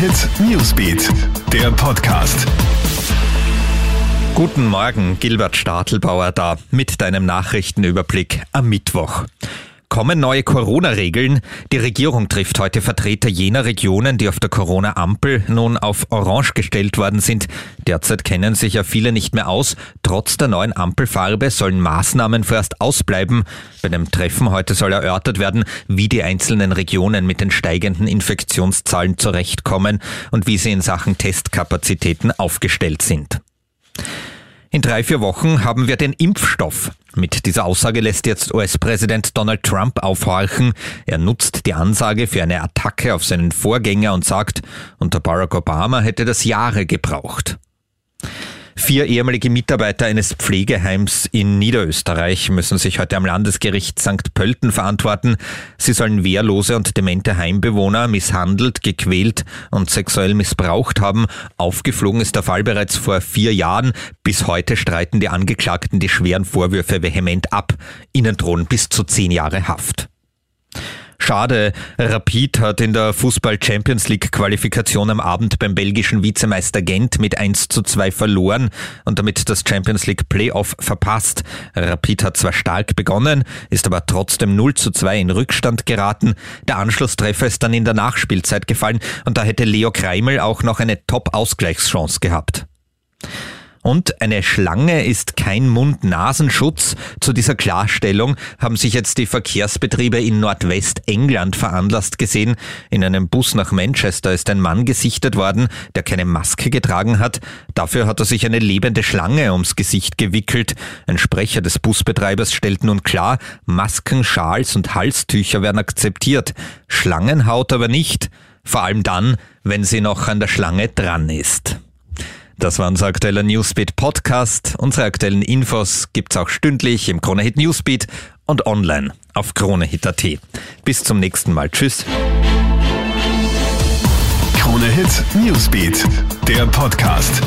Hit Newsbeat, der Podcast. Guten Morgen, Gilbert Stadelbauer da mit deinem Nachrichtenüberblick am Mittwoch. Kommen neue Corona-Regeln? Die Regierung trifft heute Vertreter jener Regionen, die auf der Corona-Ampel nun auf Orange gestellt worden sind. Derzeit kennen sich ja viele nicht mehr aus. Trotz der neuen Ampelfarbe sollen Maßnahmen vorerst ausbleiben. Bei dem Treffen heute soll erörtert werden, wie die einzelnen Regionen mit den steigenden Infektionszahlen zurechtkommen und wie sie in Sachen Testkapazitäten aufgestellt sind. In drei, vier Wochen haben wir den Impfstoff. Mit dieser Aussage lässt jetzt US-Präsident Donald Trump aufhorchen. Er nutzt die Ansage für eine Attacke auf seinen Vorgänger und sagt, unter Barack Obama hätte das Jahre gebraucht. Vier ehemalige Mitarbeiter eines Pflegeheims in Niederösterreich müssen sich heute am Landesgericht St. Pölten verantworten. Sie sollen wehrlose und demente Heimbewohner misshandelt, gequält und sexuell missbraucht haben. Aufgeflogen ist der Fall bereits vor vier Jahren. Bis heute streiten die Angeklagten die schweren Vorwürfe vehement ab. Ihnen drohen bis zu zehn Jahre Haft. Schade, Rapid hat in der Fußball Champions League Qualifikation am Abend beim belgischen Vizemeister Gent mit 1 zu 2 verloren und damit das Champions League Playoff verpasst. Rapid hat zwar stark begonnen, ist aber trotzdem 0 zu 2 in Rückstand geraten. Der Anschlusstreffer ist dann in der Nachspielzeit gefallen und da hätte Leo Kreimel auch noch eine Top-Ausgleichschance gehabt. Und eine Schlange ist kein Mund-Nasenschutz. Zu dieser Klarstellung haben sich jetzt die Verkehrsbetriebe in Nordwestengland veranlasst gesehen. In einem Bus nach Manchester ist ein Mann gesichtet worden, der keine Maske getragen hat. Dafür hat er sich eine lebende Schlange ums Gesicht gewickelt. Ein Sprecher des Busbetreibers stellt nun klar, Masken, Schals und Halstücher werden akzeptiert. Schlangenhaut aber nicht. Vor allem dann, wenn sie noch an der Schlange dran ist. Das war unser aktueller Newsbeat Podcast. Unsere aktuellen Infos gibt's auch stündlich im Kronehit Newsbeat und online auf kronehit.at. Bis zum nächsten Mal. Tschüss. Kronehit Newsbeat, der Podcast.